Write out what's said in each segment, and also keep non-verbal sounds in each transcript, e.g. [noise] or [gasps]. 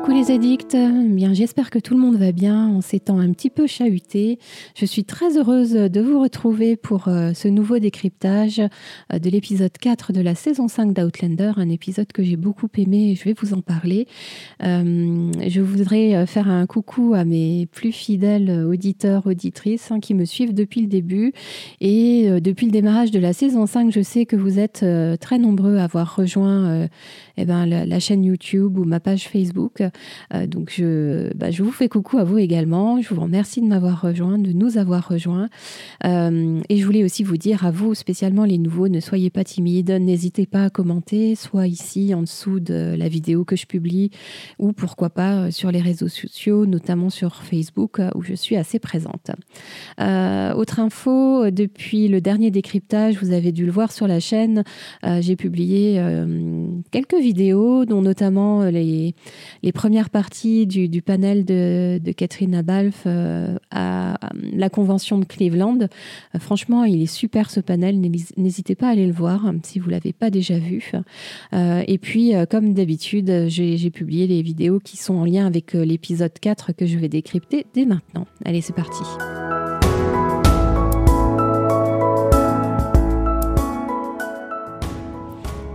Coucou les addicts, bien j'espère que tout le monde va bien en ces un petit peu chahuté. Je suis très heureuse de vous retrouver pour euh, ce nouveau décryptage euh, de l'épisode 4 de la saison 5 d'Outlander, un épisode que j'ai beaucoup aimé et je vais vous en parler. Euh, je voudrais faire un coucou à mes plus fidèles auditeurs, auditrices hein, qui me suivent depuis le début et depuis le démarrage de la saison 5, je sais que vous êtes très nombreux à avoir rejoint eh ben, la, chaîne YouTube ou ma page Facebook. Euh, donc, je, bah, je vous fais coucou à vous également. Je vous remercie de m'avoir rejoint, de nous avoir rejoints. Euh, et je voulais aussi vous dire à vous, spécialement les nouveaux, ne soyez pas timides, n'hésitez pas à commenter, soit ici en dessous de la vidéo que je publie, ou pourquoi pas euh, sur les réseaux sociaux, notamment sur Facebook, où je suis assez présente. autre info, depuis le dernier décryptage, vous avez dû le voir sur la chaîne, j'ai publié quelques vidéos dont notamment les, les premières parties du, panel de, Catherine Abalf euh, à la convention de Cleveland. Euh, franchement, il est super ce panel. N'hésitez pas à aller le voir hein, si vous ne l'avez pas déjà vu. et puis, comme d'habitude, j'ai publié les vidéos qui sont en lien avec l'épisode 4 que je vais décrypter dès maintenant. Allez, c'est parti.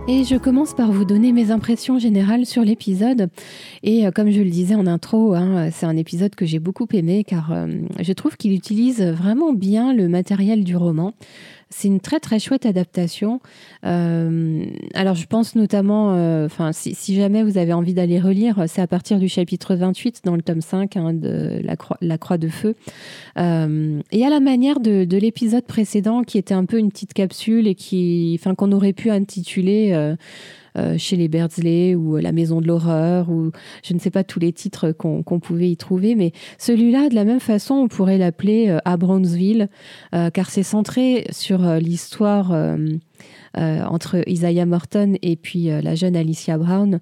Et je commence par vous donner mes impressions générales sur l'épisode. Et euh, comme je le disais en intro, hein, c'est un épisode que j'ai beaucoup aimé car euh, je trouve qu'il utilise vraiment bien le matériel du roman. C'est une très très chouette adaptation. Euh, alors je pense notamment, euh, enfin si, jamais vous avez envie d'aller relire, c'est à partir du chapitre 28 dans le tome 5 hein, de la croix, la croix, de feu. Euh, et à la manière de, de l'épisode précédent qui était un peu une petite capsule et qui, enfin qu'on aurait pu intituler euh, chez les Beardsley ou euh, La Maison de l'horreur ou je ne sais pas tous les titres qu'on pouvait y trouver, mais celui-là, de la même façon, on pourrait l'appeler euh, À Brownsville, car c'est centré sur l'histoire. entre Isaiah Morton et puis la jeune Alicia Brown.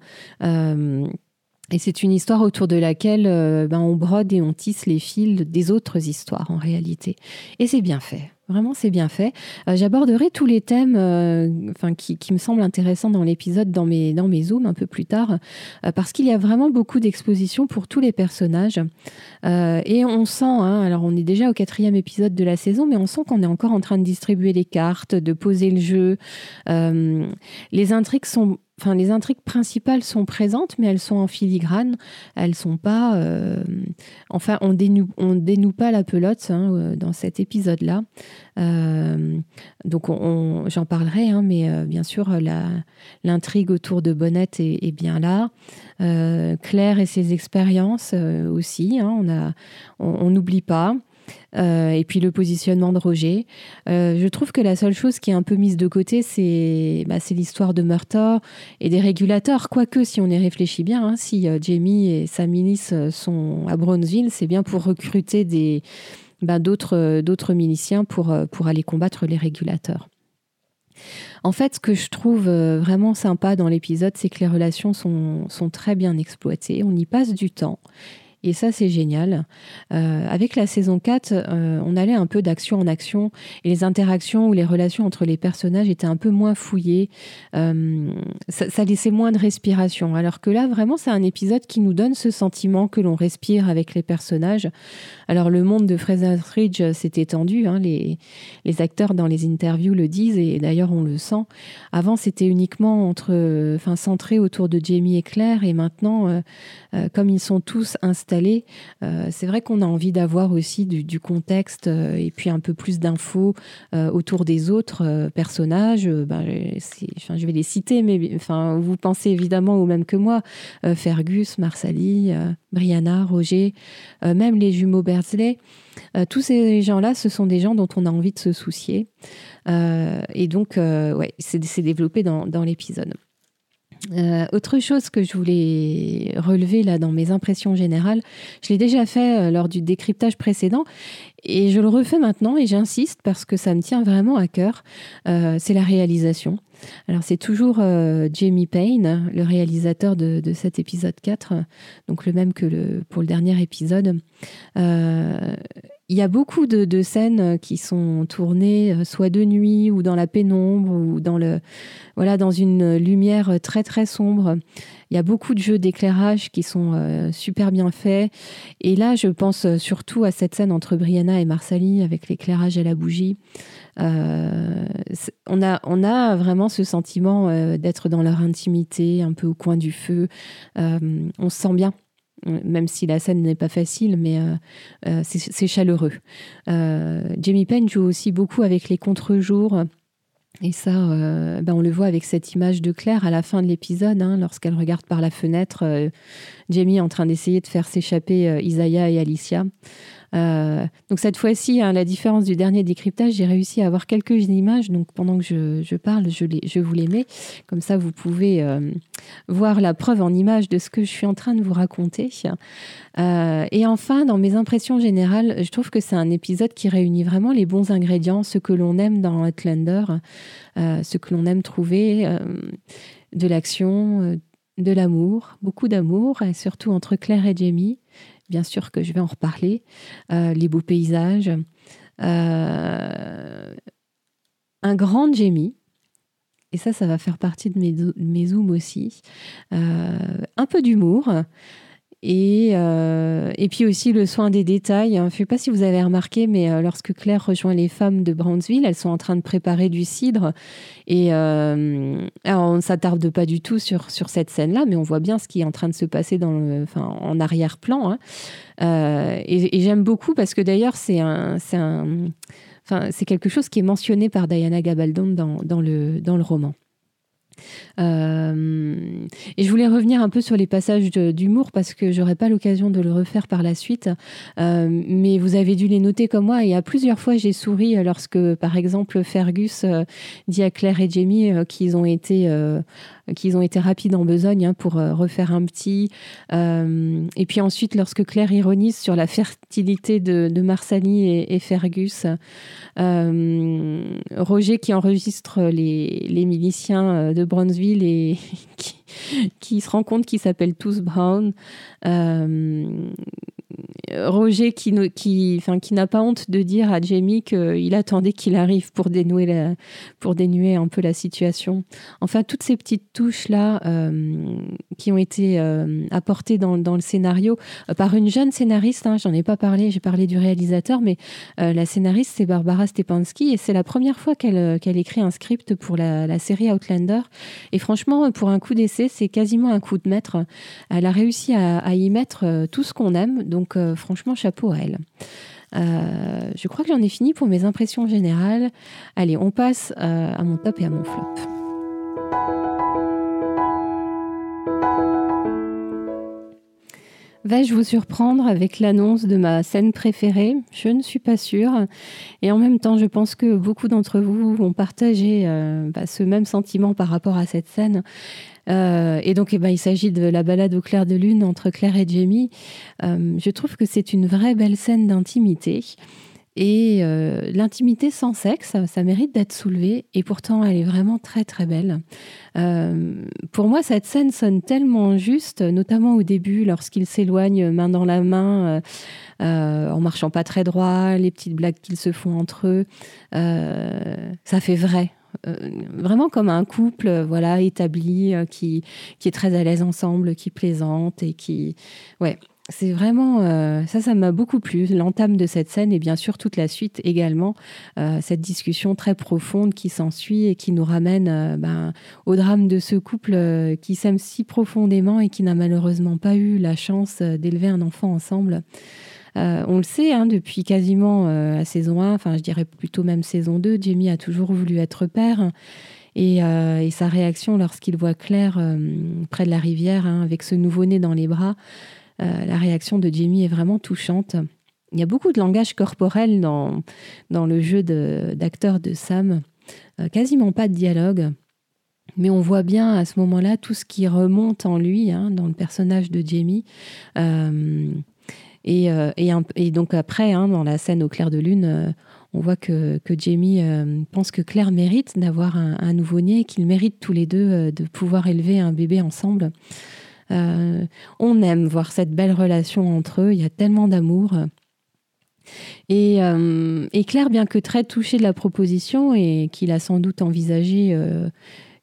Et c'est une histoire autour de laquelle ben, on brode et on tisse les fils des autres histoires en réalité. Et c'est bien fait. Vraiment, c'est bien fait. Euh, j'aborderai tous les thèmes euh, enfin, qui, me semblent intéressants dans l'épisode, dans mes, dans mes zooms un peu plus tard, euh, parce qu'il y a vraiment beaucoup d'expositions pour tous les personnages. et on sent, hein, alors on est déjà au quatrième épisode de la saison, mais on sent qu'on est encore en train de distribuer les cartes, de poser le jeu. les intrigues sont Enfin, les intrigues principales sont présentes, mais elles sont en filigrane. Elles sont pas. Euh, enfin, on dénoue, on dénoue pas la pelote hein, euh, dans cet épisode-là. Euh, donc, j'en parlerai, hein, mais bien sûr, l'intrigue autour de Bonnette est, bien là. Claire et ses expériences aussi. Hein, on n'oublie pas. Euh, et puis le positionnement de Roger. Euh, je trouve que la seule chose qui est un peu mise de côté, c'est bah, l'histoire de Murtaugh et des régulateurs. Quoique, si on y réfléchit bien, hein, si euh, Jamie et sa milice sont à Brownsville, c'est bien pour recruter bah, d'autres miliciens pour, aller combattre les régulateurs. En fait, ce que je trouve vraiment sympa dans l'épisode, c'est que les relations sont, très bien exploitées. On y passe du temps. Et ça, c'est génial. Euh, avec la saison 4, euh, on allait un peu d'action en action et les interactions ou les relations entre les personnages étaient un peu moins fouillées. Euh, ça, laissait moins de respiration. Alors que là, vraiment, c'est un épisode qui nous donne ce sentiment que l'on respire avec les personnages. Alors, le monde de Fraser Ridge s'est étendu. Hein, les, les, acteurs dans les interviews le disent et d'ailleurs, on le sent. Avant, c'était uniquement entre, enfin, centré autour de Jamie et Claire et maintenant, comme ils sont tous installés, euh, c'est vrai qu'on a envie d'avoir aussi du, contexte euh, et puis un peu plus d'infos euh, autour des autres personnages. Ben, je vais les citer, mais enfin, vous pensez évidemment au même que moi. Fergus, Marsali, Brianna, Roger, même les jumeaux Beardsley. tous ces gens-là, ce sont des gens dont on a envie de se soucier. et donc, ouais, c'est développé dans l'épisode. Euh, autre chose que je voulais relever là dans mes impressions générales, je l'ai déjà fait euh, lors du décryptage précédent et je le refais maintenant et j'insiste parce que ça me tient vraiment à cœur, euh, c'est la réalisation. Alors c'est toujours Jamie Payne, le réalisateur de, cet épisode 4, donc le même que pour le dernier épisode. Il y a beaucoup de, scènes qui sont tournées soit de nuit ou dans la pénombre ou dans, le, voilà, dans une lumière très très sombre. Il y a beaucoup de jeux d'éclairage qui sont super bien faits. Et là, je pense surtout à cette scène entre Brianna et Marsali avec l'éclairage à la bougie. Euh, on, a, on a vraiment ce sentiment euh, d'être dans leur intimité, un peu au coin du feu. Euh, on se sent bien même si la scène n'est pas facile, mais c'est chaleureux. Jamie Penn joue aussi beaucoup avec les contre-jours. Et ça, ben on le voit avec cette image de Claire à la fin de l'épisode, hein, lorsqu'elle regarde par la fenêtre, Jamie en train d'essayer de faire s'échapper Isaiah et Alicia. Euh, donc cette fois-ci, hein, la différence du dernier décryptage, j'ai réussi à avoir quelques images. Donc pendant que je, parle, je, vous les mets. Comme ça, vous pouvez euh, voir la preuve en image de ce que je suis en train de vous raconter. Euh, et enfin, dans mes impressions générales, je trouve que c'est un épisode qui réunit vraiment les bons ingrédients, ce que l'on aime dans Outlander, ce que l'on aime trouver, de l'action, de l'amour, beaucoup d'amour, et surtout entre Claire et Jamie bien sûr que je vais en reparler, euh, les beaux paysages, euh, un grand Jamie, et ça, ça va faire partie de mes, mes zooms aussi, euh, un peu d'humour, et, euh, et puis aussi le soin des détails. Je ne sais pas si vous avez remarqué, mais euh, lorsque Claire rejoint les femmes de Brownsville, elles sont en train de préparer du cidre. Et euh, on ne s'attarde pas du tout sur, sur cette scène-là, mais on voit bien ce qui est en train de se passer en arrière-plan. Hein. et, j'aime beaucoup parce que d'ailleurs, c'est un, un, enfin, quelque chose qui est mentionné par Diana Gabaldon dans, dans, le, dans le roman. Euh, et je voulais revenir un peu sur les passages d'humour parce que j'aurais pas l'occasion de le refaire par la suite. Euh, mais vous avez dû les noter comme moi. Et à plusieurs fois, j'ai souri lorsque, par exemple, Fergus euh, dit à Claire et Jamie qu'ils ont été qu'ils ont été rapides en besogne hein, pour refaire un petit. et puis ensuite, lorsque Claire ironise sur la fertilité de, de Marsali et, et Fergus, Roger qui enregistre les, les miliciens de Brownsville et [laughs] qui, se rend compte qu'ils s'appellent tous Brown. Euh, Roger qui, qui, enfin, qui n'a pas honte de dire à Jamie qu'il attendait qu'il arrive pour dénouer, pour dénuer un peu la situation. Enfin, toutes ces petites touches-là euh, qui ont été euh, apportées dans, dans, le scénario euh, par une jeune scénariste, hein, j'en ai pas parlé, j'ai parlé du réalisateur, mais la scénariste, c'est Barbara Stepanski et c'est la première fois qu'elle écrit un script pour la, la, série Outlander. Et franchement, pour un coup d'essai, c'est quasiment un coup de maître. Elle a réussi à, y mettre tout ce qu'on aime. Franchement, chapeau à elle. Euh, je crois que j'en ai fini pour mes impressions générales. Allez, on passe euh, à mon top et à mon flop. Vais-je vous surprendre avec l'annonce de ma scène préférée? Je ne suis pas sûre. Et en même temps, je pense que beaucoup d'entre vous vont partager euh, bah, ce même sentiment par rapport à cette scène. Euh, et donc, eh ben, il s'agit de la balade au clair de lune entre Claire et Jamie. Euh, je trouve que c'est une vraie belle scène d'intimité. Et euh, l'intimité sans sexe, ça, mérite d'être soulevé. Et pourtant, elle est vraiment très, très belle. pour moi, cette scène sonne tellement juste, notamment au début, lorsqu'ils s'éloignent main dans la main, en marchant pas très droit, les petites blagues qu'ils se font entre eux. ça fait vrai. Euh, vraiment comme un couple euh, voilà établi euh, qui, qui est très à l'aise ensemble, qui plaisante et qui ouais c'est vraiment ça, ça m'a beaucoup plu. L'entame de cette scène et bien sûr toute la suite également. cette discussion très profonde qui s'ensuit et qui nous ramène ben, au drame de ce couple qui s'aime si profondément et qui n'a malheureusement pas eu la chance d'élever un enfant ensemble. Euh, on le sait, hein, depuis quasiment euh, la saison 1, enfin je dirais plutôt même saison 2, Jamie a toujours voulu être père. Et, euh, sa réaction lorsqu'il voit Claire près de la rivière hein, avec ce nouveau-né dans les bras, la réaction de Jamie est vraiment touchante. Il y a beaucoup de langage corporel dans, dans le jeu d'acteur de, Sam, quasiment pas de dialogue. Mais on voit bien à ce moment-là tout ce qui remonte en lui, hein, dans le personnage de Jamie. Et, donc après, hein, dans la scène au clair de lune, euh, on voit que, Jamie euh, pense que Claire mérite d'avoir un, nouveau-né, qu'ils méritent tous les deux de pouvoir élever un bébé ensemble. on aime voir cette belle relation entre eux, il y a tellement d'amour. Et, Claire, bien que très touchée de la proposition et qu'il a sans doute envisagé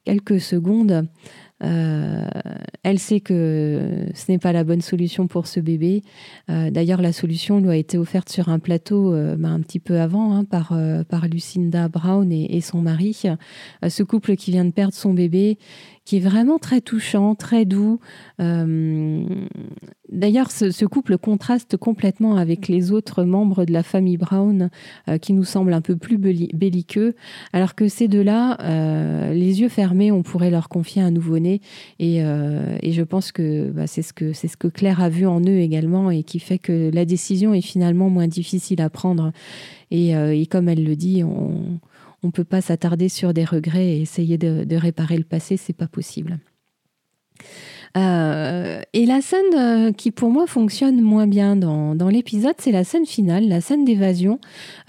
quelques secondes, euh, elle sait que ce n'est pas la bonne solution pour ce bébé. Euh, d'ailleurs, la solution lui a été offerte sur un plateau euh, bah, un petit peu avant hein, par, par Lucinda Brown et son mari. ce couple qui vient de perdre son bébé qui est vraiment très touchant, très doux. Euh, d'ailleurs, ce, couple contraste complètement avec les autres membres de la famille Brown, euh, qui nous semblent un peu plus belliqueux, alors que ces deux-là, euh, les yeux fermés, on pourrait leur confier un nouveau-né. Et, je pense que bah, c'est ce que c'est ce que Claire a vu en eux également, et qui fait que la décision est finalement moins difficile à prendre. Et comme elle le dit, on on ne peut pas s'attarder sur des regrets et essayer de, réparer le passé, c'est pas possible. Euh, et la scène euh, qui pour moi fonctionne moins bien dans, l'épisode, c'est la scène finale, la scène d'évasion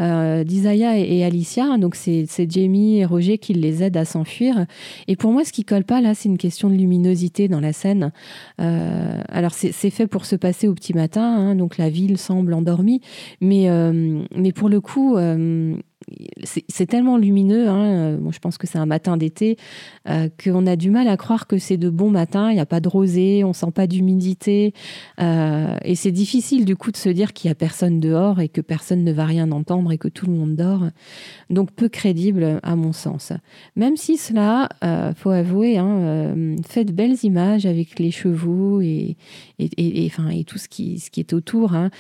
euh, d'Isaiah et, Alicia. Donc c'est Jamie et Roger qui les aident à s'enfuir. Et pour moi, ce qui colle pas là, c'est une question de luminosité dans la scène. alors c'est fait pour se passer au petit matin, hein, donc la ville semble endormie, mais, mais pour le coup c'est tellement lumineux, hein, euh, je pense que c'est un matin d'été, euh, qu'on a du mal à croire que c'est de bons matins, il n'y a pas de rosée, on sent pas d'humidité, euh, et c'est difficile du coup de se dire qu'il y a personne dehors et que personne ne va rien entendre et que tout le monde dort. Donc peu crédible à mon sens. Même si cela, faut avouer, hein, fait de belles images avec les chevaux et, et, enfin, et tout ce qui, ce qui est autour. Hein.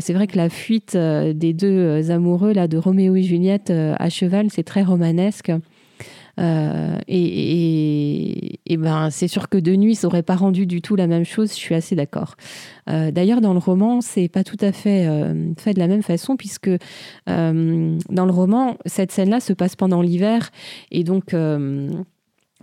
C'est vrai que la fuite des deux amoureux là de Roméo et Juliette euh, à cheval, c'est très romanesque. Euh, et, ben, c'est sûr que de nuit, ça aurait pas rendu du tout la même chose. Je suis assez d'accord. Euh, d'ailleurs, dans le roman, c'est pas tout à fait fait de la même façon, puisque dans le roman, cette scène-là se passe pendant l'hiver, et donc.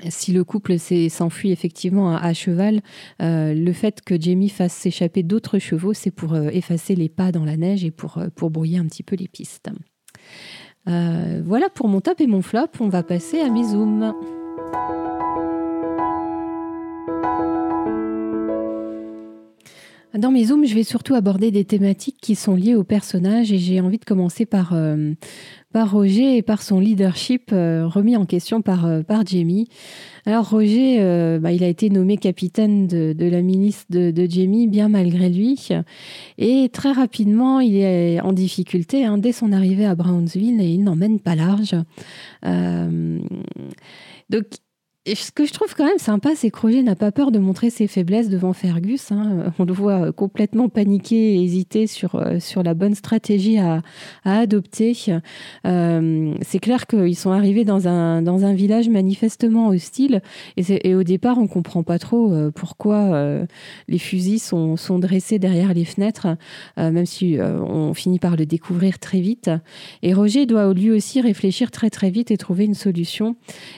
si le couple s'enfuit effectivement à, cheval, le fait que Jamie fasse s'échapper d'autres chevaux, c'est pour effacer les pas dans la neige et pour, pour brouiller un petit peu les pistes. Euh, voilà pour mon top et mon flop. On va passer à mes zooms. Dans mes zooms, je vais surtout aborder des thématiques qui sont liées au personnage et j'ai envie de commencer par, euh, par Roger et par son leadership euh, remis en question par, euh, par Jamie. Alors Roger, bah, il a été nommé capitaine de, la milice de, Jamie bien malgré lui et très rapidement il est en difficulté hein, dès son arrivée à Brownsville et il n'emmène pas large. donc ce que je trouve quand même sympa, c'est que Roger n'a pas peur de montrer ses faiblesses devant Fergus. Hein. On le voit complètement paniquer et hésiter sur, euh, sur la bonne stratégie à, adopter. Euh, c'est clair qu'ils sont arrivés dans un, dans un village manifestement hostile. Et, au départ, on comprend pas trop euh, pourquoi euh, les fusils sont, sont dressés derrière les fenêtres, même si on finit par le découvrir très vite. Et Roger doit lui aussi réfléchir très très vite et trouver une solution.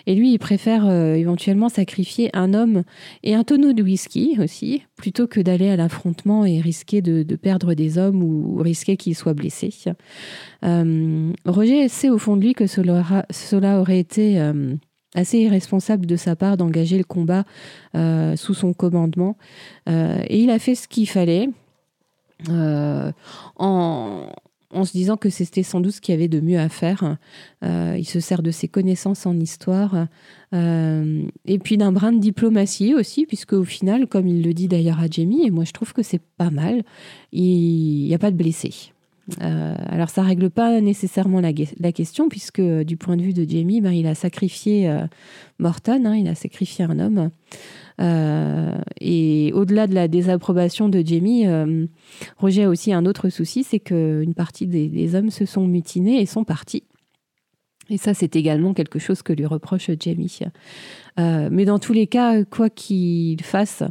Et lui, il préfère éventuellement sacrifier un homme et un tonneau de whisky aussi, plutôt que d'aller à l'affrontement et risquer de, perdre des hommes ou risquer qu'ils soient blessés. Euh, Roger sait au fond de lui que cela, aurait été euh, assez irresponsable de sa part d'engager le combat euh, sous son commandement. et il a fait ce qu'il fallait. en, en se disant que c'était sans doute ce qu'il y avait de mieux à faire. Euh, il se sert de ses connaissances en histoire euh, et puis d'un brin de diplomatie aussi, puisque au final, comme il le dit d'ailleurs à Jamie, et moi je trouve que c'est pas mal, il n'y a pas de blessés. Euh, alors ça règle pas nécessairement la, question, puisque du point de vue de Jamie, ben, il a sacrifié Morton, hein, il a sacrifié un homme. Euh, et au-delà de la désapprobation de Jamie, euh, Roger a aussi un autre souci, c'est qu'une partie des, hommes se sont mutinés et sont partis. Et ça, c'est également quelque chose que lui reproche Jamie. Euh, mais dans tous les cas, quoi qu'il fasse,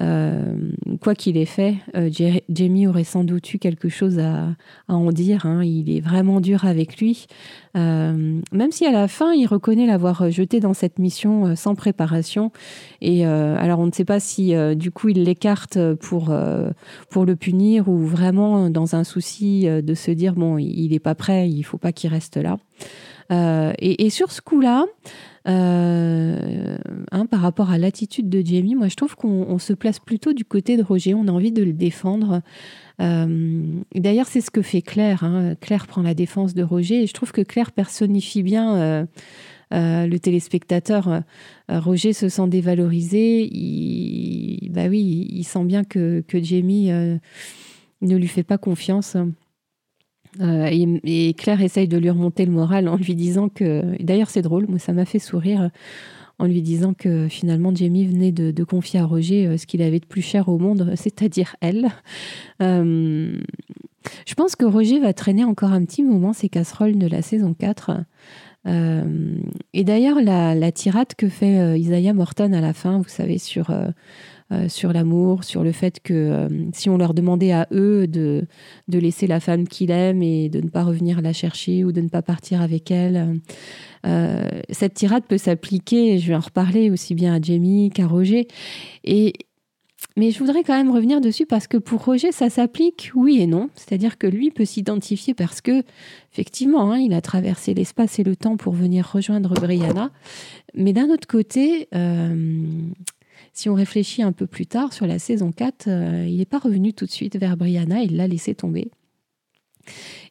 euh, quoi qu'il ait fait, euh, Jamie aurait sans doute eu quelque chose à, en dire. Hein. Il est vraiment dur avec lui. Euh, même si à la fin, il reconnaît l'avoir jeté dans cette mission sans préparation. Et alors, on ne sait pas si du coup, il l'écarte pour, pour le punir ou vraiment dans un souci de se dire, bon, il n'est pas prêt, il faut pas qu'il reste là. Et, sur ce coup-là, hein, par rapport à l'attitude de Jamie, moi je trouve qu'on se place plutôt du côté de Roger. On a envie de le défendre. D'ailleurs, c'est ce que fait Claire. Hein. Claire prend la défense de Roger et je trouve que Claire personnifie bien euh, le téléspectateur, euh, Roger se sent dévalorisé. Il, bah oui, il sent bien que, Jamie euh, ne lui fait pas confiance. Et, Claire essaye de lui remonter le moral en lui disant que. D'ailleurs, c'est drôle, moi, ça m'a fait sourire en lui disant que finalement Jamie venait de, confier à Roger ce qu'il avait de plus cher au monde, [laughs] c'est-à-dire elle. je pense que Roger va traîner encore un petit moment ses casseroles de la saison 4. Euh, et d'ailleurs, la, tirade que fait euh, Isaiah Morton à la fin, vous savez, sur, euh, sur l'amour, sur le fait que si on leur demandait à eux de, de laisser la femme qu'il aime et de ne pas revenir la chercher ou de ne pas partir avec elle, cette tirade peut s'appliquer, je vais en reparler aussi bien à Jamie qu'à Roger. Et, mais je voudrais quand même revenir dessus parce que pour Roger, ça s'applique oui et non. C'est-à-dire que lui peut s'identifier parce que, effectivement, hein, il a traversé l'espace et le temps pour venir rejoindre Brianna. Mais d'un autre côté, euh, si on réfléchit un peu plus tard sur la saison 4, euh, il n'est pas revenu tout de suite vers Brianna, il l'a laissé tomber.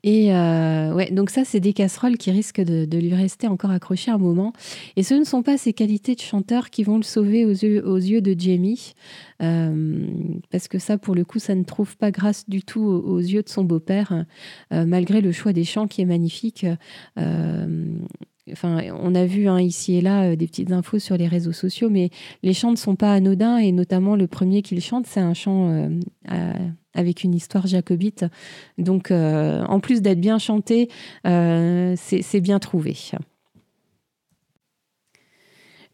Et euh, ouais, donc ça, c'est des casseroles qui risquent de, lui rester encore accrochées un moment. Et ce ne sont pas ses qualités de chanteur qui vont le sauver aux yeux, de Jamie, euh, parce que ça, pour le coup, ça ne trouve pas grâce du tout aux, yeux de son beau-père, euh, malgré le choix des chants qui est magnifique. On a vu hein, ici et là des petites infos sur les réseaux sociaux, mais les chants ne sont pas anodins et notamment le premier qu'il chante, c'est un chant avec une histoire jacobite. Donc, euh, en plus d'être bien chanté, euh, c'est bien trouvé.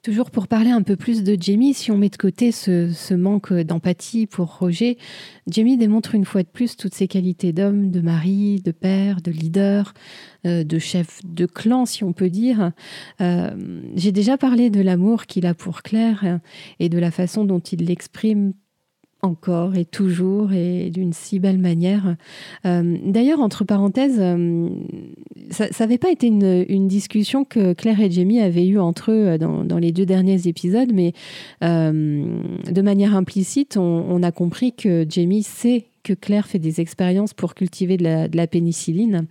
Toujours pour parler un peu plus de Jamie, si on met de côté ce, manque d'empathie pour Roger, Jamie démontre une fois de plus toutes ses qualités d'homme, de mari, de père, de leader, euh, de chef de clan, si on peut dire. J'ai déjà parlé de l'amour qu'il a pour Claire et de la façon dont il l'exprime encore et toujours et d'une si belle manière. Euh, d'ailleurs, entre parenthèses, euh, ça n'avait pas été une, discussion que Claire et Jamie avaient eue entre eux euh, dans, les deux derniers épisodes, mais de manière implicite, on, a compris que Jamie sait que Claire fait des expériences pour cultiver de la, pénicilline.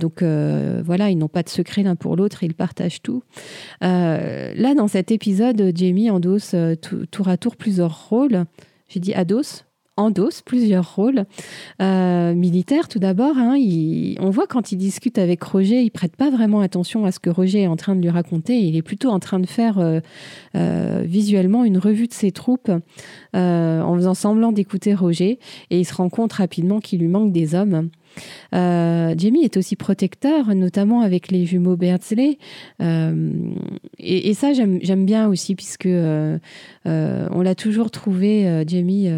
donc voilà, ils n'ont pas de secret l'un pour l'autre, ils partagent tout. là, dans cet épisode, Jamie endosse tour à tour plusieurs rôles j'ai dit Ados, endosse plusieurs rôles euh, militaires. Tout d'abord, hein, on voit quand il discute avec Roger, il prête pas vraiment attention à ce que Roger est en train de lui raconter. Il est plutôt en train de faire euh, euh, visuellement une revue de ses troupes en faisant semblant d'écouter Roger. Et il se rend compte rapidement qu'il lui manque des hommes. Euh, Jamie est aussi protecteur, notamment avec les jumeaux Beardsley. Euh, et, ça, j'aime bien aussi, puisque euh, on l'a toujours trouvé, Jamie,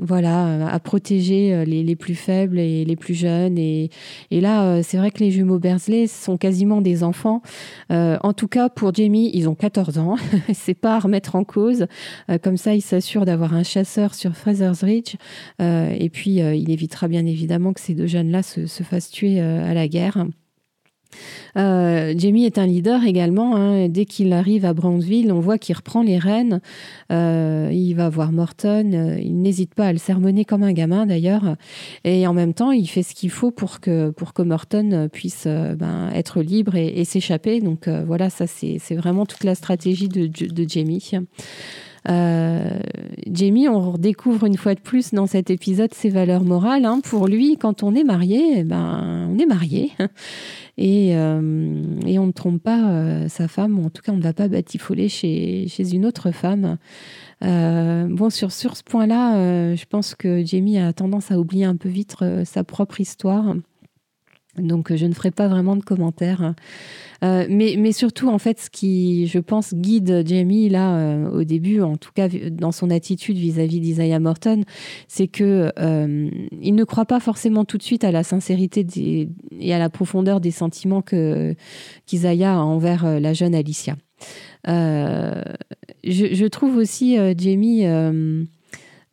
voilà, à protéger les, plus faibles et les plus jeunes. Et, là, c'est vrai que les jumeaux Beardsley sont quasiment des enfants. en tout cas, pour Jamie, ils ont 14 ans. [laughs] c'est pas à remettre en cause. comme ça, il s'assure d'avoir un chasseur sur Fraser's Ridge. et puis, il évitera bien évidemment que ces deux jeunes-là se, fasse tuer euh, à la guerre. Euh, Jamie est un leader également. Hein. Dès qu'il arrive à Brownsville, on voit qu'il reprend les rênes. Euh, il va voir Morton. il n'hésite pas à le sermonner comme un gamin d'ailleurs. Et en même temps, il fait ce qu'il faut pour que, pour que Morton puisse ben, être libre et, s'échapper. Donc voilà, ça c'est vraiment toute la stratégie de, de Jamie. Euh, Jamie, on redécouvre une fois de plus dans cet épisode ses valeurs morales. Hein. Pour lui, quand on est marié, eh ben, on est marié. [laughs] Et, euh, et, on ne trompe pas euh, sa femme, ou en tout cas on ne va pas batifoler chez, chez une autre femme. bon, sur, sur ce point-là, je pense que Jamie a tendance à oublier un peu vite sa propre histoire. Donc je ne ferai pas vraiment de commentaires. Euh, mais, mais, surtout, en fait, ce qui, je pense, guide Jamie, là, euh, au début, en tout cas, dans son attitude vis-à-vis d'Isaiah Morton, c'est que euh, il ne croit pas forcément tout de suite à la sincérité et à la profondeur des sentiments que qu'Isaiah a envers la jeune Alicia. je, trouve aussi Jamie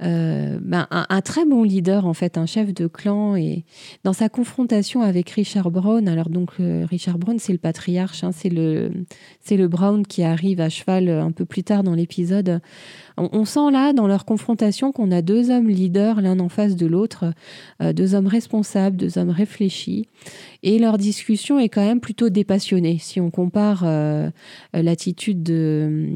euh, ben, un, très bon leader, en fait, un chef de clan. Et dans sa confrontation avec Richard Brown, alors donc euh, Richard Brown, c'est le patriarche, hein, c'est le, c'est le Brown qui arrive à cheval un peu plus tard dans l'épisode. On, sent là, dans leur confrontation, qu'on a deux hommes leaders l'un en face de l'autre, euh, deux hommes responsables, deux hommes réfléchis. Et leur discussion est quand même plutôt dépassionnée. Si on compare euh, l'attitude de,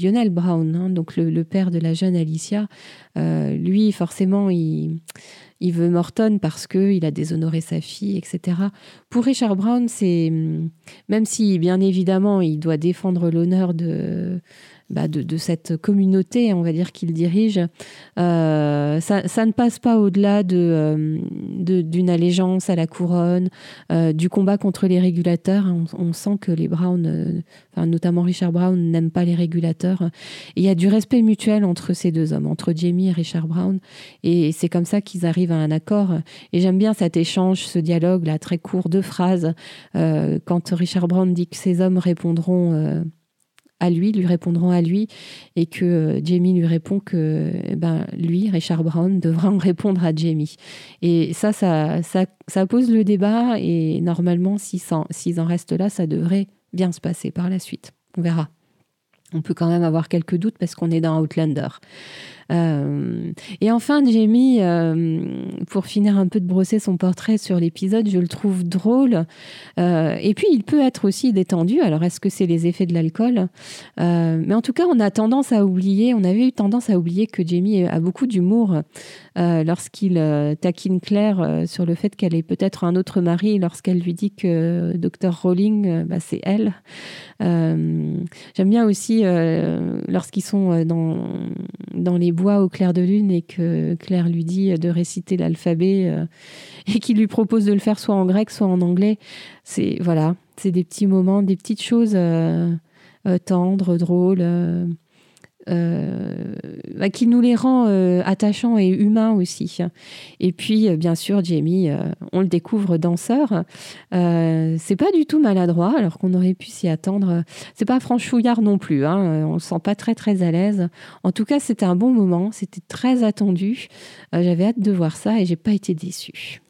Lionel Brown, hein, donc le, père de la jeune Alicia, euh, lui, forcément, il il veut Morton parce qu'il a déshonoré sa fille, etc. Pour Richard Brown, c'est même si bien évidemment il doit défendre l'honneur de, bah, de, cette communauté, on va dire, qu'il dirige, euh, ça, ne passe pas au-delà euh, de, d'une allégeance à la couronne, euh, du combat contre les régulateurs. On, sent que les Brown, enfin, notamment Richard Brown, n'aiment pas les régulateurs. il y a du respect mutuel entre ces deux hommes, entre Jamie et Richard Brown. Et c'est comme ça qu'ils arrivent à un accord. Et j'aime bien cet échange, ce dialogue là, très court, deux phrases, quand Richard Brown dit que ces hommes répondront à lui, lui répondront à lui, et que euh, Jamie lui répond que eh ben, lui, Richard Brown, devra en répondre à Jamie. Et ça, ça, ça, pose le débat, et normalement, s'ils en restent là, ça devrait bien se passer par la suite. On verra. On peut quand même avoir quelques doutes parce qu'on est dans Outlander. Euh, et enfin, Jamie, euh, pour finir un peu de brosser son portrait sur l'épisode, je le trouve drôle. Euh, et puis, il peut être aussi détendu. Alors, est-ce que c'est les effets de l'alcool? Mais en tout cas, on a tendance à oublier, on avait eu tendance à oublier que Jamie a beaucoup d'humour lorsqu'il taquine Claire sur le fait qu'elle est peut-être un autre mari, lorsqu'elle lui dit que Dr. Rowling, bah, c'est elle. J'aime bien aussi lorsqu'ils sont dans, dans les bois au clair de lune et que Claire lui dit de réciter l'alphabet euh, et qu'il lui propose de le faire soit en grec, soit en anglais. C'est voilà, c'est des petits moments, des petites choses euh, euh, tendres, drôles. Euh, bah, qui nous les rend euh, attachants et humains aussi. Et puis, euh, bien sûr, Jamie, on le découvre danseur. c'est pas du tout maladroit, alors qu'on aurait pu s'y attendre. C'est pas franchouillard non plus. Hein. On le sent pas très très à l'aise. En tout cas, c'était un bon moment. C'était très attendu. J'avais hâte de voir ça et j'ai pas été déçue.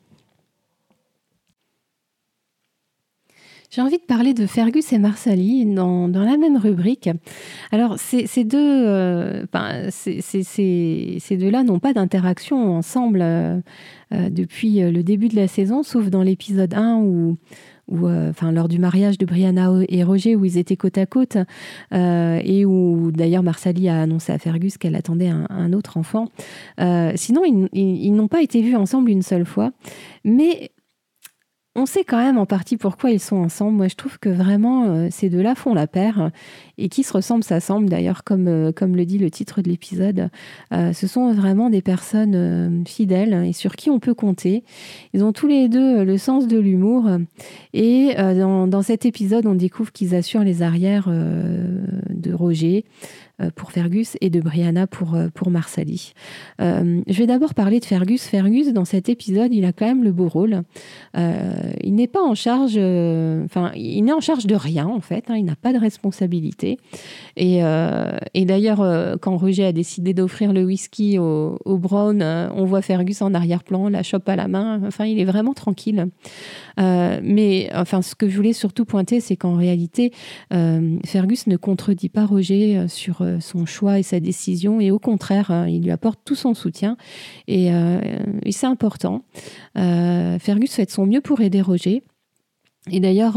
J'ai envie de parler de Fergus et Marsali dans, dans la même rubrique. Alors, ces, ces deux, euh, ces, deux-là n'ont pas d'interaction ensemble euh, euh, depuis le début de la saison, sauf dans l'épisode 1 où, où enfin, lors du mariage de Brianna et Roger, où ils étaient côte à côte, et où d'ailleurs Marsali a annoncé à Fergus qu'elle attendait un, autre enfant. sinon, ils, ils n'ont pas été vus ensemble une seule fois. Mais on sait quand même en partie pourquoi ils sont ensemble. Moi, je trouve que vraiment, euh, ces deux-là font la paire et qui se ressemblent s'assemblent. D'ailleurs, comme, euh, comme le dit le titre de l'épisode, euh, ce sont vraiment des personnes fidèles et sur qui on peut compter. Ils ont tous les deux le sens de l'humour. Et dans, dans, cet épisode, on découvre qu'ils assurent les arrières de Roger. Euh, pour Fergus et de Brianna pour, euh, pour Marsali. Euh, je vais d'abord parler de Fergus. Fergus, dans cet épisode, il a quand même le beau rôle. il n'est pas en charge, il n'est en charge de rien, en fait. Hein. il n'a pas de responsabilité. Et, d'ailleurs, quand Roger a décidé d'offrir le whisky au, au Brown, on voit Fergus en arrière-plan, la chope à la main. Enfin, il est vraiment tranquille. mais enfin, ce que je voulais surtout pointer, c'est qu'en réalité, Fergus ne contredit pas Roger sur son choix et sa décision. Et au contraire, hein, il lui apporte tout son soutien. Et, euh, c'est important. Euh, Fergus fait de son mieux pour aider Roger. Et d'ailleurs,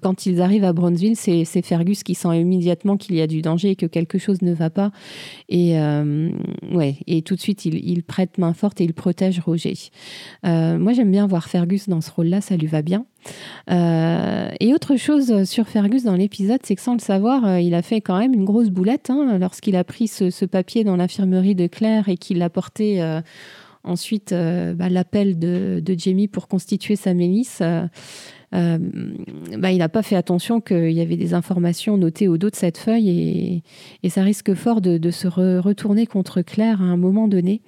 quand ils arrivent à Bronzeville, c'est Fergus qui sent immédiatement qu'il y a du danger et que quelque chose ne va pas. Et, ouais, et tout de suite, il, prête main forte et il protège Roger. moi, j'aime bien voir Fergus dans ce rôle-là, ça lui va bien. Euh, et autre chose sur Fergus dans l'épisode, c'est que sans le savoir, euh, il a fait quand même une grosse boulette hein, lorsqu'il a pris ce, papier dans l'infirmerie de Claire et qu'il a porté euh, ensuite bah, l'appel de, Jamie pour constituer sa milice. Bah, il n'a pas fait attention qu'il y avait des informations notées au dos de cette feuille et, ça risque fort de, se retourner contre Claire à un moment donné.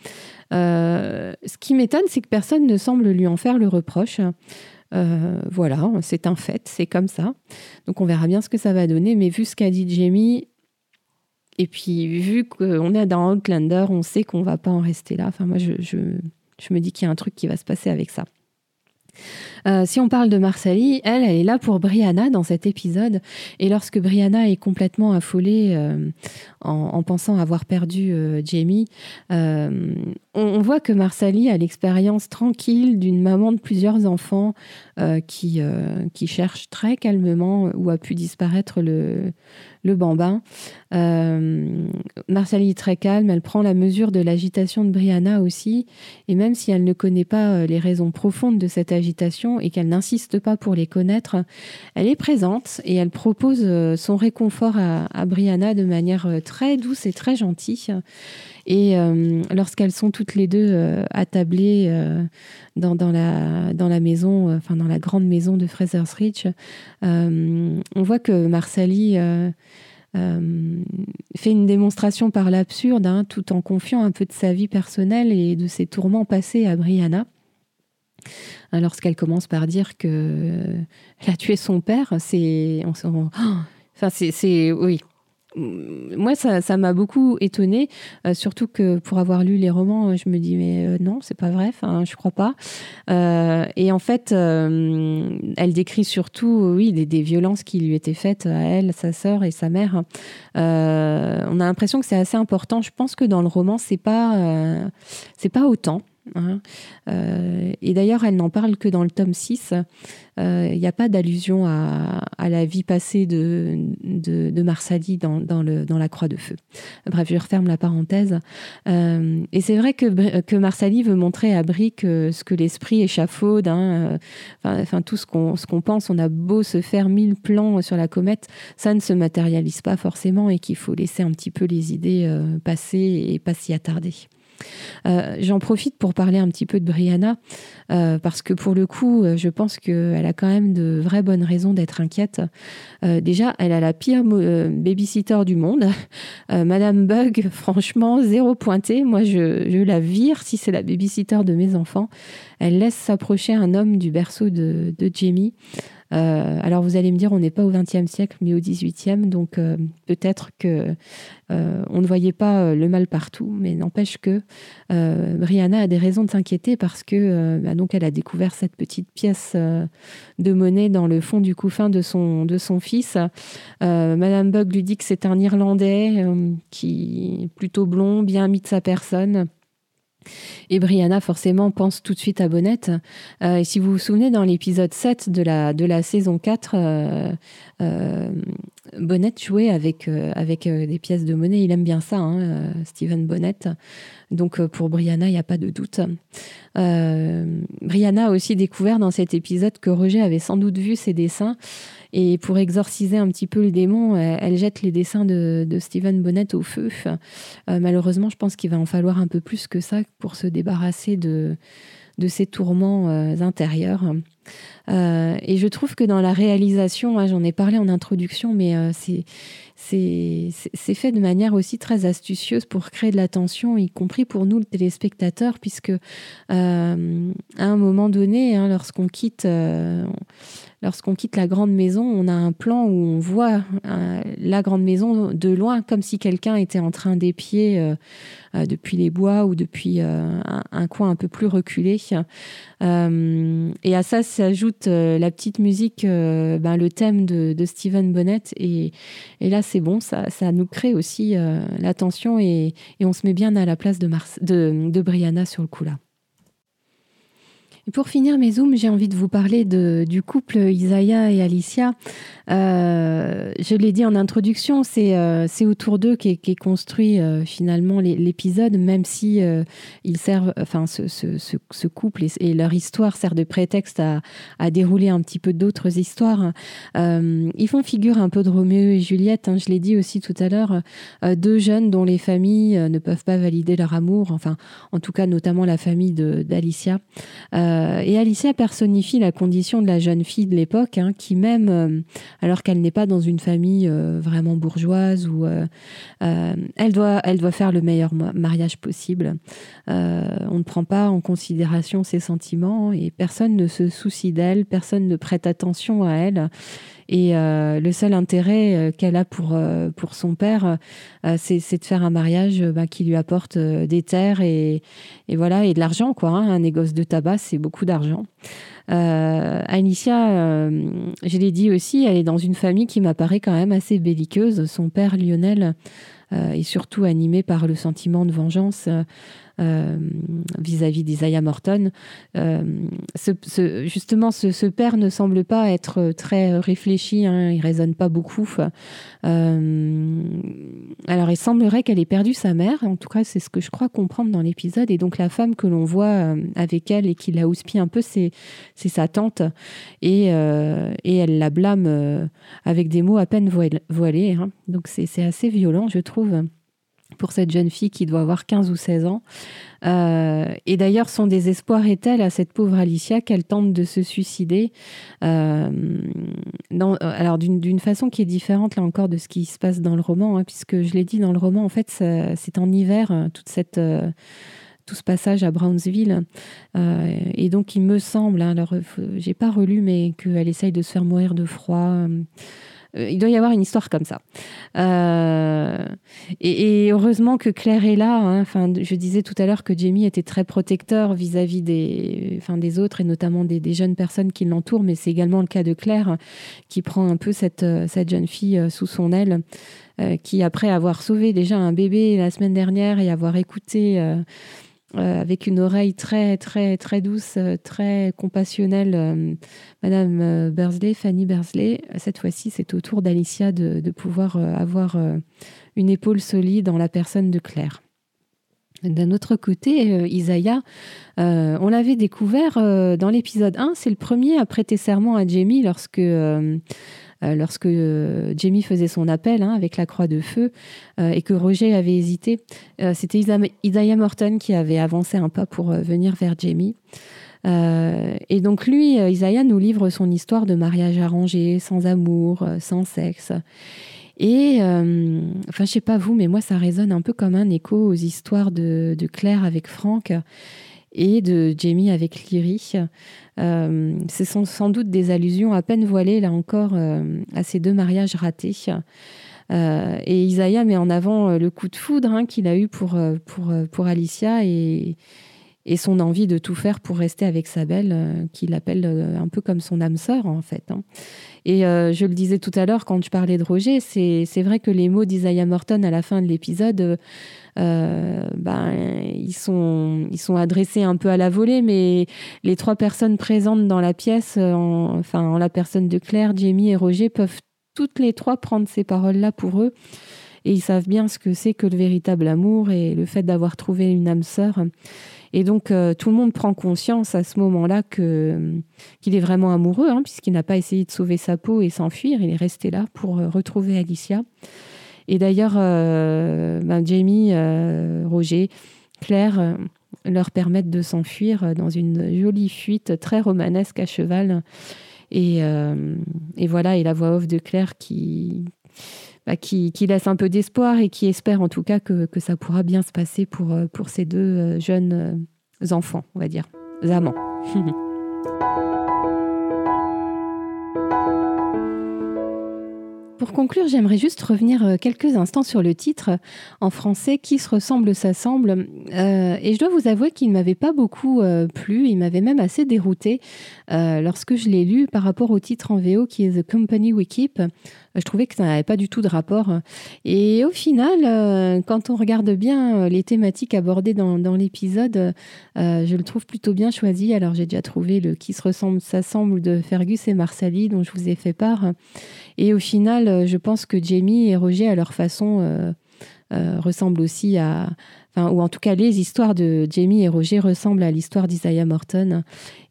ce qui m'étonne, c'est que personne ne semble lui en faire le reproche. Euh, voilà, c'est un fait, c'est comme ça. Donc on verra bien ce que ça va donner. Mais vu ce qu'a dit Jamie, et puis, vu qu'on est dans Outlander, on sait qu'on va pas en rester là. Enfin, moi, je me dis qu'il y a un truc qui va se passer avec ça. Euh, si on parle de Marsali, elle, est là pour Brianna dans cet épisode. Et lorsque Brianna est complètement affolée euh, en, pensant avoir perdu euh, Jamie, on, voit que Marsali a l'expérience tranquille d'une maman de plusieurs enfants qui, qui cherche très calmement où a pu disparaître le, le bambin. Euh, Marcelle est très calme, elle prend la mesure de l'agitation de Brianna aussi, et même si elle ne connaît pas euh, les raisons profondes de cette agitation et qu'elle n'insiste pas pour les connaître, elle est présente et elle propose euh, son réconfort à, à Brianna de manière très douce et très gentille. Et lorsqu'elles sont toutes les deux attablées dans, dans, la, dans la maison, enfin dans la grande maison de Fraser's Ridge, on voit que Marsali euh, fait une démonstration par l'absurde, hein, tout en confiant un peu de sa vie personnelle et de ses tourments passés à Brianna. Hein, lorsqu'elle commence par dire que elle a tué son père, c'est, on oh, [gasps] enfin c'est, oui, moi, ça, m'a beaucoup étonnée, euh, surtout que pour avoir lu les romans, je me dis mais euh, non, c'est pas vrai, je crois pas. Euh, et en fait, elle décrit surtout, oui, des, violences qui lui étaient faites à elle, sa sœur et sa mère. on a l'impression que c'est assez important. Je pense que dans le roman, c'est pas, c'est pas autant. Hein. Euh, et d'ailleurs, elle n'en parle que dans le tome 6. Euh, il n'y a pas d'allusion à, la vie passée de, Marsali dans, la Croix de Feu. Bref, je referme la parenthèse. Euh, et c'est vrai que, Marsali veut montrer à Brick ce que l'esprit échafaude. Hein, enfin, tout ce qu'on pense, on a beau se faire mille plans sur la comète, ça ne se matérialise pas forcément et qu'il faut laisser un petit peu les idées passer et pas s'y attarder. Euh, j'en profite pour parler un petit peu de Brianna, euh, parce que pour le coup, euh, je pense qu'elle a quand même de vraies bonnes raisons d'être inquiète. déjà, elle a la pire babysitter du monde. [laughs] Madame Bug, franchement, zéro pointé. Moi, je, la vire si c'est la babysitter de mes enfants. Elle laisse s'approcher un homme du berceau de, de Jamie. Euh, alors vous allez me dire, on n'est pas au XXe siècle, mais au XVIIIe, donc euh, peut-être que euh, on ne voyait pas le mal partout, mais n'empêche que Brianna a des raisons de s'inquiéter parce que bah, donc elle a découvert cette petite pièce de monnaie dans le fond du couffin de son de son fils. Madame Bug lui dit que c'est un Irlandais qui est plutôt blond, bien mis de sa personne. Et Brianna, forcément, pense tout de suite à Bonnette. Euh, et si vous vous souvenez, dans l'épisode 7 de la, de la saison 4, euh, euh, Bonnette jouait avec, avec des pièces de monnaie. Il aime bien ça, hein, Steven Bonnette. Donc pour Brianna, il n'y a pas de doute. Brianna a aussi découvert dans cet épisode que Roger avait sans doute vu ses dessins et pour exorciser un petit peu le démon, elle, jette les dessins de, de Stephen Bonnet au feu. Euh, malheureusement, je pense qu'il va en falloir un peu plus que ça pour se débarrasser de, de ces tourments euh, intérieurs. Euh, et je trouve que dans la réalisation, hein, j'en ai parlé en introduction, mais c'est c'est fait de manière aussi très astucieuse pour créer de la tension, y compris pour nous, le téléspectateur, puisque à un moment donné, hein, lorsqu'on quitte, lorsqu'on quitte la grande maison, on a un plan où on voit euh, la grande maison de loin, comme si quelqu'un était en train d'épier euh, euh, depuis les bois ou depuis un, coin un peu plus reculé. et à ça s'ajoute la petite musique, ben, le thème de, Stephen Bonnet. Et, là, c'est bon, ça, nous crée aussi l'attention et, on se met bien à la place de, de, de Brianna sur le coup là. Pour finir mes zooms, j'ai envie de vous parler du couple Isaiah et Alicia. Euh, je l'ai dit en introduction, c'est euh, autour d'eux qu'est est construit euh, finalement l'épisode, même si euh, ils servent, enfin ce, couple et, leur histoire sert de prétexte à, à dérouler un petit peu d'autres histoires. ils font figure un peu de Roméo et Juliette. Hein, je l'ai dit aussi tout à l'heure, deux jeunes dont les familles ne peuvent pas valider leur amour. Enfin, en tout cas, notamment la famille d'Alicia. Et Alicia personnifie la condition de la jeune fille de l'époque, hein, qui même, euh, alors qu'elle n'est pas dans une famille euh, vraiment bourgeoise, ou elle doit, elle doit faire le meilleur mariage possible. on ne prend pas en considération ses sentiments et personne ne se soucie d'elle, personne ne prête attention à elle. Et le seul intérêt qu'elle a pour, pour son père, c'est de faire un mariage bah, qui lui apporte des terres et, et, voilà, et de l'argent. Hein. Un négoce de tabac, c'est beaucoup d'argent. Alicia, je l'ai dit aussi, elle est dans une famille qui m'apparaît quand même assez belliqueuse. Son père, Lionel, est surtout animé par le sentiment de vengeance. Euh, vis-à-vis d'Isaiah Morton. Euh, justement, ce, père ne semble pas être très réfléchi, hein, il raisonne pas beaucoup. Euh, alors, il semblerait qu'elle ait perdu sa mère, en tout cas, c'est ce que je crois comprendre dans l'épisode, et donc la femme que l'on voit avec elle et qui la houspille un peu, c'est sa tante, et, et elle la blâme avec des mots à peine voilés. Hein. Donc, c'est assez violent, je trouve pour cette jeune fille qui doit avoir 15 ou 16 ans. Euh, et d'ailleurs, son désespoir est tel à cette pauvre Alicia qu'elle tente de se suicider. Euh, alors, d'une façon qui est différente, là encore, de ce qui se passe dans le roman, hein, puisque je l'ai dit dans le roman, en fait, c'est en hiver, euh, toute cette tout ce passage à Brownsville. et donc, il me semble, hein, alors j'ai pas relu, mais qu'elle essaye de se faire mourir de froid. Euh, il doit y avoir une histoire comme ça. Euh, et, heureusement que Claire est là. Hein. Je disais tout à l'heure que Jamie était très protecteur vis-à-vis des, des autres et notamment des, jeunes personnes qui l'entourent, mais c'est également le cas de Claire qui prend un peu cette, euh, jeune fille sous son aile. qui, après avoir sauvé déjà un bébé la semaine dernière et avoir écouté avec une oreille très, très, très douce, euh, très compassionnelle, euh, Madame Bersley, Fanny Bersley. Cette fois-ci, c'est au tour d'Alicia de, pouvoir avoir une épaule solide en la personne de Claire. D'un autre côté, Isaiah, on l'avait découvert dans l'épisode 1, c'est le premier à prêter serment à Jamie lorsque euh, lorsque euh, Jamie faisait son appel hein, avec la croix de feu euh, et que Roger avait hésité. C'était Isaiah Morton qui avait avancé un pas pour venir vers Jamie. et donc lui, Isaiah nous livre son histoire de mariage arrangé, sans amour, sans sexe. Et enfin, je sais pas vous, mais moi, ça résonne un peu comme un écho aux histoires de, de Claire avec Franck et de Jamie avec Lyrie. Euh, ce sont sans doute des allusions à peine voilées, là encore, euh, à ces deux mariages ratés. Euh, et Isaiah met en avant le coup de foudre hein, qu'il a eu pour, pour, pour Alicia et, et son envie de tout faire pour rester avec sa belle, qu'il appelle un peu comme son âme sœur, en fait. Hein. Et je le disais tout à l'heure quand je parlais de Roger, c'est vrai que les mots d'Isaiah Morton à la fin de l'épisode euh, ben, ils, sont, ils sont adressés un peu à la volée, mais les trois personnes présentes dans la pièce, euh, enfin en la personne de Claire, Jamie et Roger, peuvent toutes les trois prendre ces paroles-là pour eux. Et ils savent bien ce que c'est que le véritable amour et le fait d'avoir trouvé une âme sœur. Et donc, euh, tout le monde prend conscience à ce moment-là que, qu'il est vraiment amoureux, hein, puisqu'il n'a pas essayé de sauver sa peau et s'enfuir. Il est resté là pour retrouver Alicia. Et d'ailleurs, euh, ben, Jamie, euh, Roger, Claire euh, leur permettent de s'enfuir dans une jolie fuite très romanesque à cheval. Et, voilà, et la voix off de Claire qui, bah, qui, laisse un peu d'espoir et qui espère en tout cas que, ça pourra bien se passer pour, pour ces deux jeunes enfants, on va dire, amants. [laughs] Pour conclure, j'aimerais juste revenir euh, quelques instants sur le titre en français Qui se ressemble s'assemble. Euh, et je dois vous avouer qu'il ne m'avait pas beaucoup euh, plu, il m'avait même assez dérouté lorsque je l'ai lu par rapport au titre en VO qui est The Company We Keep. Je trouvais que ça n'avait pas du tout de rapport. Et au final, quand on regarde bien les thématiques abordées dans, l'épisode, je le trouve plutôt bien choisi. Alors j'ai déjà trouvé le Qui se ressemble s'assemble de Fergus et Marsali dont je vous ai fait part. Et au final, euh, je pense que Jamie et Roger, à leur façon, euh, euh, ressemblent aussi à. Enfin, ou en tout cas, les histoires de Jamie et Roger ressemblent à l'histoire d'Isaiah Morton.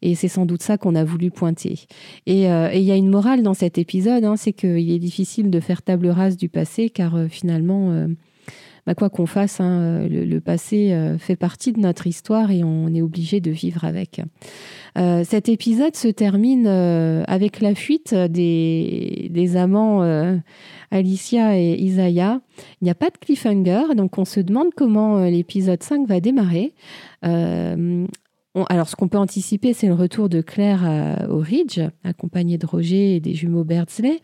Et c'est sans doute ça qu'on a voulu pointer. Et il y a une morale dans cet épisode, hein, c'est qu'il est difficile de faire table rase du passé, car finalement. Bah, quoi qu'on fasse, hein, le, passé fait partie de notre histoire et on est obligé de vivre avec. Euh, cet épisode se termine euh, avec la fuite des, amants euh, Alicia et Isaiah. Il n'y a pas de cliffhanger, donc on se demande comment l'épisode 5 va démarrer. alors, ce qu'on peut anticiper, c'est le retour de Claire au Ridge, accompagnée de Roger et des jumeaux Berdsley.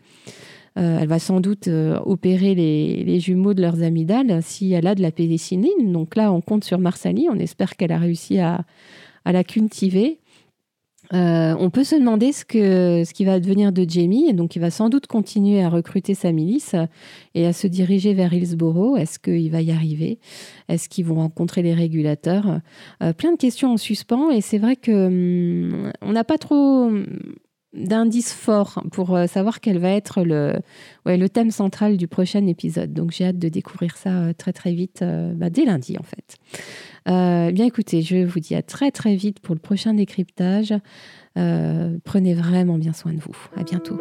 Euh, elle va sans doute euh, opérer les, jumeaux de leurs amygdales si elle a de la pénicilline. Donc là, on compte sur Marsali. On espère qu'elle a réussi à, la cultiver. Euh, on peut se demander ce, qui va devenir de Jamie. Donc, il va sans doute continuer à recruter sa milice et à se diriger vers Hillsborough. Est-ce qu'il va y arriver? Est-ce qu'ils vont rencontrer les régulateurs? Plein de questions en suspens. Et c'est vrai que hum, on n'a pas trop d'indices forts pour euh, savoir quel va être le, thème central du prochain épisode. Donc j'ai hâte de découvrir ça euh, très très vite, euh, bah, dès lundi en fait. bien écoutez, je vous dis à très très vite pour le prochain décryptage. prenez vraiment bien soin de vous. À bientôt.